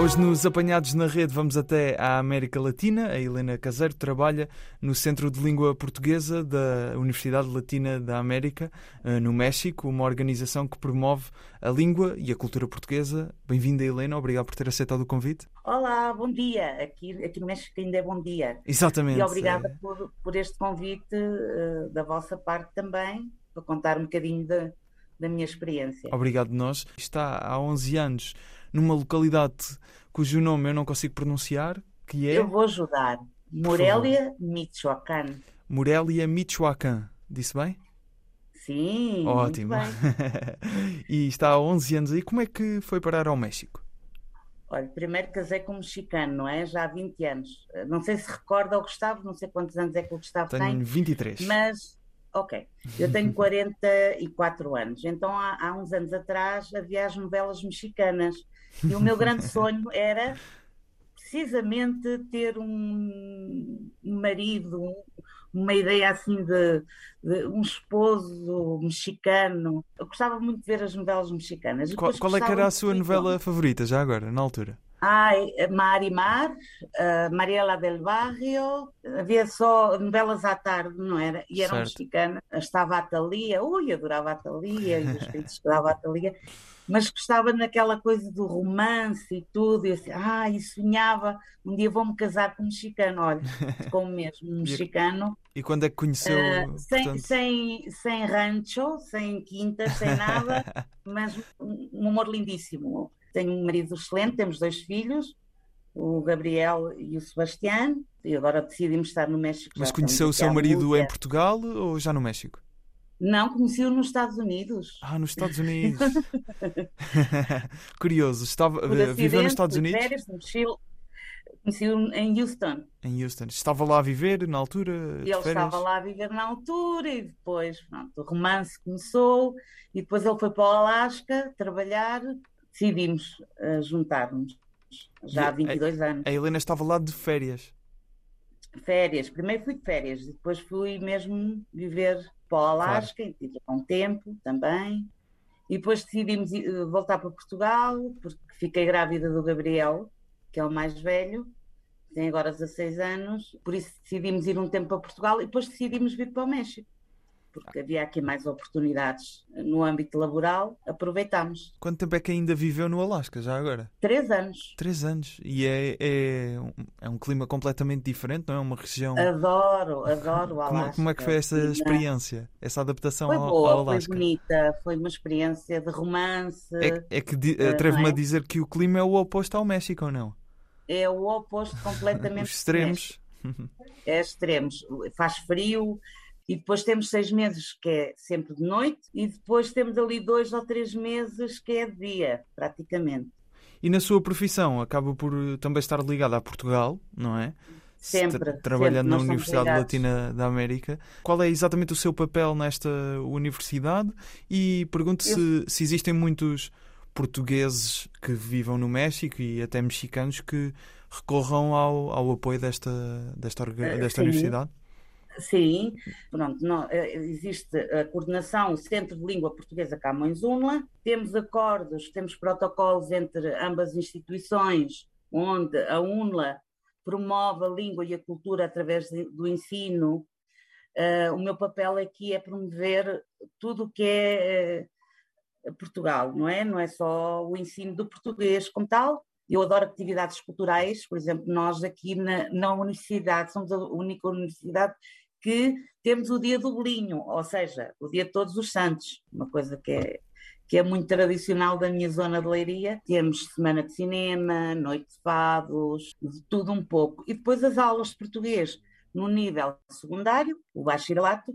Hoje nos Apanhados na Rede vamos até à América Latina. A Helena Caseiro trabalha no Centro de Língua Portuguesa da Universidade Latina da América, eh, no México, uma organização que promove a língua e a cultura portuguesa. Bem-vinda, Helena. Obrigado por ter aceitado o convite. Olá, bom dia. Aqui, aqui no México ainda é bom dia. Exatamente. E obrigada por, por este convite eh, da vossa parte também, para contar um bocadinho da, da minha experiência. Obrigado, nós. Está há 11 anos numa localidade cujo nome eu não consigo pronunciar, que é Eu vou ajudar. Morelia, Michoacán. Morelia, Michoacán. Disse bem? Sim, Ótimo. e está há 11 anos aí. Como é que foi parar ao México? Olha, primeiro casei com um mexicano, não é? Já há 20 anos. Não sei se recorda o Gustavo, não sei quantos anos é que o Gustavo Tenho tem. 23. Mas, ok, eu tenho 44 anos, então há, há uns anos atrás havia as novelas mexicanas e o meu grande sonho era precisamente ter um marido, um- uma ideia assim de, de um esposo mexicano. Eu gostava muito de ver as novelas mexicanas. Qual, qual é que era a sua novela favorita, já agora, na altura? Ai, Marimar, uh, Mariela del Barrio, havia só novelas à tarde, não era? E eram Certo. mexicanas. Estava a Thalia, ui, adorava a Thalia, e os filhos que dava a Thalia, mas gostava naquela coisa do romance e tudo, e assim, ah, e sonhava, um dia vou-me casar com um mexicano, olha, como mesmo, um mexicano, E quando é que conheceu? uh, sem, portanto... sem, sem rancho, sem quinta, sem nada, mas um um amor lindíssimo. Tenho um marido excelente, temos dois filhos, o Gabriel e o Sebastião, e agora decidimos estar no México. Mas conheceu o seu marido em. Portugal ou já no México? Não, conheci-o nos Estados Unidos. Ah, nos Estados Unidos. Curioso. Estava, Por viveu nos Estados Unidos? férias, no Chile. Conheci-o em Houston. Em Houston. Estava lá a viver na altura? E ele estava lá a viver na altura e depois pronto, o romance começou e depois ele foi para o Alasca trabalhar. Decidimos eh, juntar-nos já há E- 22 anos. A Helena estava lá de férias. Férias. Primeiro fui de férias, depois fui mesmo viver para o Alasca, e tive um tempo também. E depois decidimos eh, voltar para Portugal, porque fiquei grávida do Gabriel, que é o mais velho, tem agora 16 anos, por isso decidimos ir um tempo para Portugal e depois decidimos vir para o México, porque havia aqui mais oportunidades no âmbito laboral, aproveitámos. Quanto tempo é que ainda viveu no Alasca, já agora? Três anos. Três anos. E é, é, um, é um clima completamente diferente, não é? Uma região. Adoro, adoro o Como, Alasca. como é que foi essa E experiência? Essa adaptação Foi ao, boa, ao foi Alasca? bonita, foi uma experiência de romance. É, é que di- Eh, atrevo-me não a é? dizer que o clima é o oposto ao México, ou não? É o oposto completamente. Os extremos. É extremos. Faz frio e depois temos seis meses que é sempre de noite e depois temos ali dois ou três meses que é de dia, praticamente. E na sua profissão, acaba por eh, também estar ligada a Portugal, não é? Sempre, Tra- Trabalhando sempre, na Universidade. Latina da América. Qual é exatamente o seu papel nesta universidade? E pergunto se, se existem muitos portugueses que vivam no México e até mexicanos que recorram ao, ao apoio desta, desta, Eh, desta sim. universidade. Sim, pronto, não, eh, existe a coordenação, Centro de Língua Portuguesa Camões Unla, temos acordos, temos protocolos entre ambas instituições, onde a UNLA promove a língua e a cultura através do ensino. Eh, o meu papel aqui é promover tudo o que é eh, Portugal, não é? Não é só o ensino do português como tal. Eu adoro atividades culturais, por exemplo, nós aqui na, na universidade somos a única universidade que temos o dia do bolinho, ou seja, o dia de todos os santos, uma coisa que é, que é muito tradicional da minha zona de Leiria. Temos semana de cinema, noite de fados, de tudo um pouco. E depois as aulas de português no nível secundário, o bacharelato,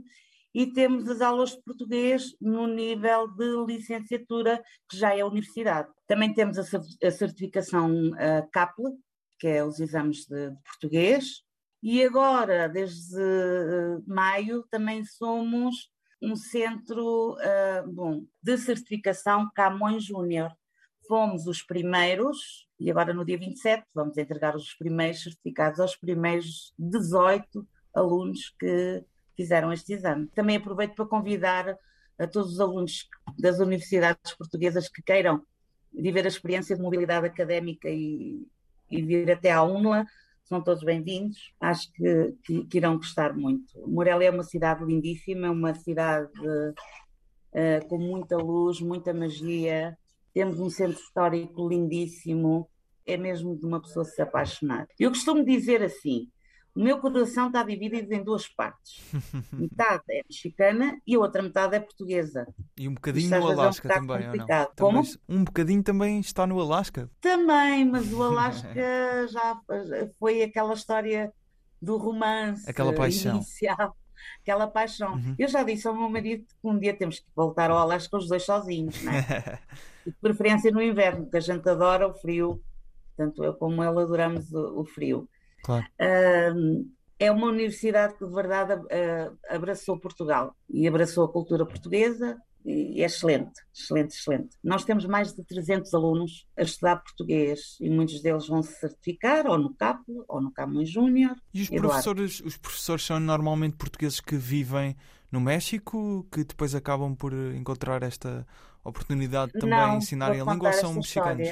e temos as aulas de português no nível de licenciatura, que já é a universidade. Também temos a cer- a certificação eh, CAPLE, que é os exames de, de português, e agora, desde eh, maio, também somos um centro eh, bom, de certificação Camões Júnior. Fomos os primeiros, e agora no dia 27 vamos entregar os primeiros certificados aos primeiros 18 alunos que fizeram este exame. Também aproveito para convidar a todos os alunos das universidades portuguesas que queiram viver a experiência de mobilidade académica e, e vir até à UNLA, são todos bem-vindos. Acho que, que, que, irão gostar muito. Morelia é uma cidade lindíssima, uma cidade uh, com muita luz, muita magia. Temos um centro histórico lindíssimo. É mesmo de uma pessoa se apaixonar. Eu costumo dizer assim: o meu coração está dividido em duas partes. metade é mexicana e a outra metade é portuguesa. E um bocadinho no Alasca um também, ou não? Como? Um bocadinho também está no Alasca. Também, mas o Alasca já foi aquela história do romance aquela paixão. inicial. Aquela paixão. Uhum. Eu já disse ao meu marido que um dia temos que voltar ao Alasca os dois sozinhos, né? de preferência no inverno, porque a gente adora o frio. Tanto eu como ele adoramos o, o frio. Claro. Uh, é uma universidade que de verdade uh, abraçou Portugal e abraçou a cultura portuguesa e é excelente, excelente, excelente. Nós temos mais de 300 alunos a estudar português e muitos deles vão se certificar ou no CAP ou no Camões Júnior. E os professores, os professores são normalmente portugueses que vivem no México, que depois acabam por encontrar esta oportunidade de também Não, ensinarem a língua ou são mexicanos?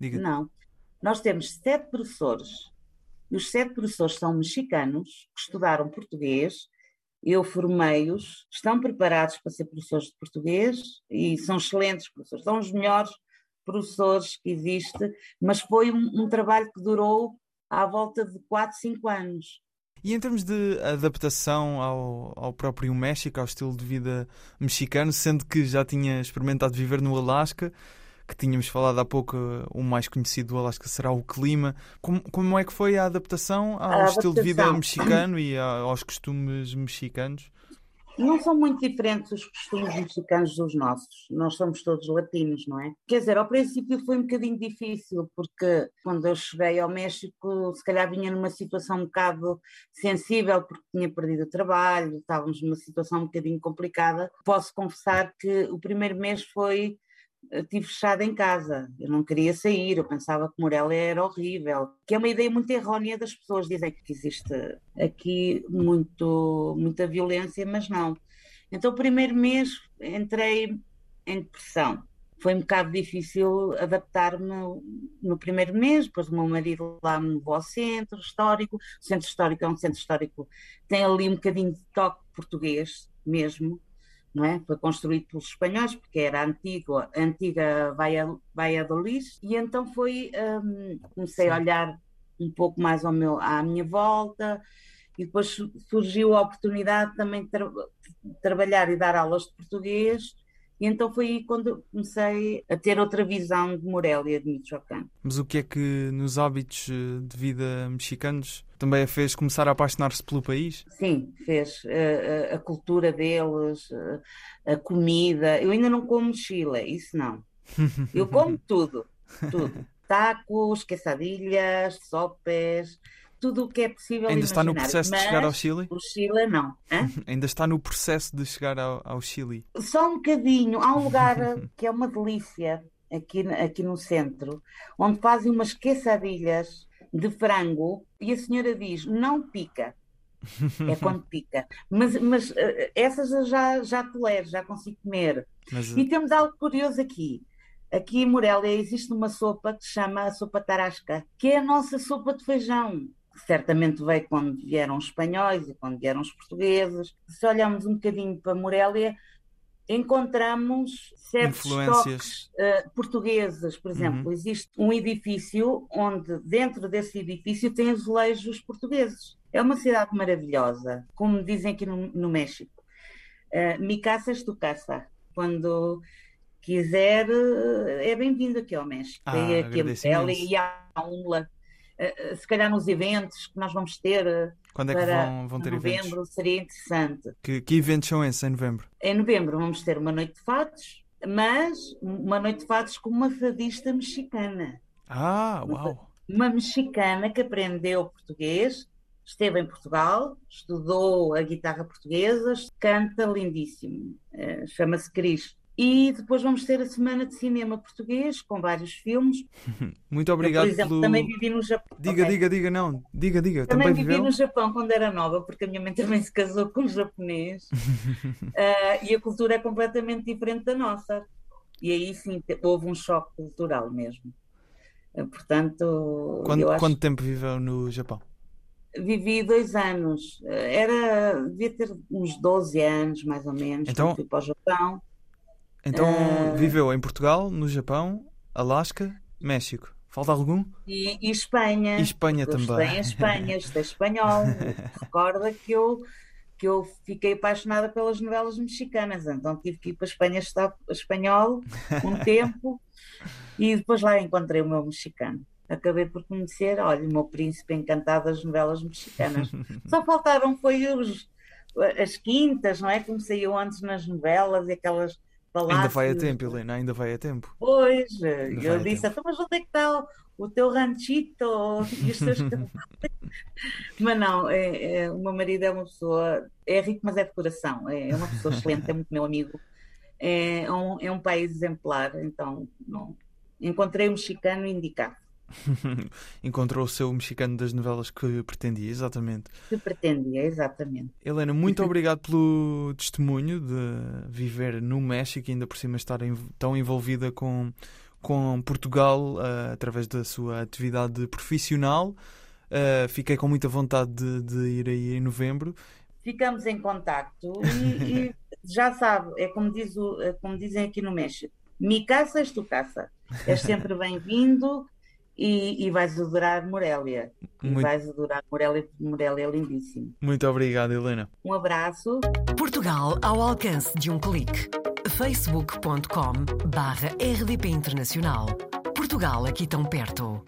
Não. Nós temos sete professores os sete professores são mexicanos que estudaram português. Eu formei-os, estão preparados para ser professores de português e são excelentes professores, são os melhores professores que existe, mas foi um, um trabalho que durou à volta de 4, 5 anos. E em termos de adaptação ao, ao próprio México, ao estilo de vida mexicano, sendo que já tinha experimentado viver no Alasca, que tínhamos falado há pouco, o mais conhecido do Alasca será o clima. Como, como é que foi a adaptação ao a estilo de vida mexicano e aos costumes mexicanos? Não são muito diferentes os costumes mexicanos dos nossos. Nós somos todos latinos, não é? Quer dizer, ao princípio foi um bocadinho difícil, porque quando eu cheguei ao México, se calhar vinha numa situação um bocado sensível, porque tinha perdido o trabalho, estávamos numa situação um bocadinho complicada. Posso confessar que o primeiro mês foi estive fechada em casa, eu não queria sair, eu pensava que Morelia era horrível, que é uma ideia muito errónea das pessoas, dizem que existe aqui muito, muita violência, mas não. Então o primeiro mês entrei em depressão, foi um bocado difícil adaptar-me no primeiro mês, depois o meu marido lá me levou ao centro histórico, o centro histórico é um centro histórico, tem ali um bocadinho de toque português mesmo, não é? Foi construído pelos espanhóis, porque era a antiga, Valladolid, e então foi, um, comecei a olhar um pouco mais ao meu, à minha volta, e depois surgiu a oportunidade também de, tra de trabalhar e dar aulas de português, e então foi aí quando comecei a ter outra visão de Morelia, de Michoacán. Mas o que é que nos hábitos eh, de vida mexicanos também a fez começar a apaixonar-se pelo país? Sim, fez. A, a, a cultura deles, a, a, comida. Eu ainda não como chile, isso não. Eu como tudo, tudo. Tacos, quesadilhas, sopes, tudo o que é possível Ainda imaginar. está no processo Mas de chegar ao Chile? O Chile não. Hã? Ainda está no processo de chegar ao, ao Chile? Só um bocadinho. Há um lugar que é uma delícia aqui, aqui no centro, onde fazem umas quesadilhas de frango e a senhora diz, não pica. É quando pica. Mas, mas eh, essas eu já, já tolero, já consigo comer. Mas, E temos algo curioso aqui. Aqui em Morelia existe uma sopa que se chama a sopa tarasca, que é a nossa sopa de feijão. Certamente veio quando vieram os espanhóis e quando vieram os portugueses. Se olharmos um bocadinho para Morelia, encontramos certos toques uh, portugueses. Por exemplo, Uhum. existe um edifício onde dentro desse edifício tem azulejos portugueses. É uma cidade maravilhosa, como dizem aqui no, no México. Uh, mi casa es tu casa. Quando quiser, uh, é bem-vindo aqui ao México. Ah, e aqui a Morelia e uh, se calhar nos eventos que nós vamos ter uh, Quando é que vão, vão ter novembro eventos? seria interessante. Que, que eventos são esses em novembro? Em novembro vamos ter uma noite de fados, mas uma noite de fados com uma fadista mexicana. Ah, uau! Uma mexicana que aprendeu português, esteve em Portugal, estudou a guitarra portuguesa, canta lindíssimo. Eh, Chama-se Cris. E depois vamos ter a Semana de Cinema Português, com vários filmes. Muito Eu, obrigado por exemplo, pelo. também vivi no Japão. Diga, Ok. diga, diga, não. Diga, diga. Também Também, vivi viveu? no Japão quando era nova, porque a minha mãe também se casou com um japonês. Ah, e a cultura é completamente diferente da nossa. E aí sim houve um choque cultural mesmo. Ah, portanto, Quanto, eu acho quanto tempo viveu no Japão? vivi dois anos. Ah, Era, devia ter uns 12 anos, mais ou menos, Então- quando fui para o Japão. Então Ah. viveu em Portugal, no Japão, Alasca, México. Falta algum? E, e Espanha. E Espanha Eu também. estudei em Espanha, estudei espanhol. Recorda que eu, que eu fiquei apaixonada pelas novelas mexicanas, então tive que ir para a Espanha estudar espanhol um tempo e depois lá encontrei o meu mexicano. Acabei por conhecer, olha, o meu príncipe encantado das novelas mexicanas. Só faltaram foi os, as quintas, não é? Como saíam antes nas novelas e aquelas Ainda vai a tempo, Helena, ainda vai a tempo. Pois, Ainda eu disse, então, mas onde é que está o, teu ranchito e os teus cavalos?" Mas não, é, é- o meu marido é uma pessoa, é rico, mas é de coração, é, é uma pessoa excelente, é muito meu amigo, é, um, é um país exemplar, então não, encontrei um mexicano indicado, Encontrou o seu mexicano das novelas que pretendia, exatamente. que pretendia, exatamente. Helena, muito obrigado pelo testemunho de viver no México e ainda por cima estar tão envolvida com, com Portugal ah, através da sua atividade profissional. Ah, fiquei com muita vontade de, de ir aí em novembro. Ficamos em contacto e, e já sabe, é como, diz o- é como dizem aqui no México, mi casa és tu casa. És sempre bem-vindo e, e vais adorar Morélia. E Muito, vais adorar Morélia, porque Morélia é lindíssimo. muito obrigado, Helena. Um abraço. Portugal ao alcance de um clique. facebook.com barra rdp internacional. Portugal aqui tão perto.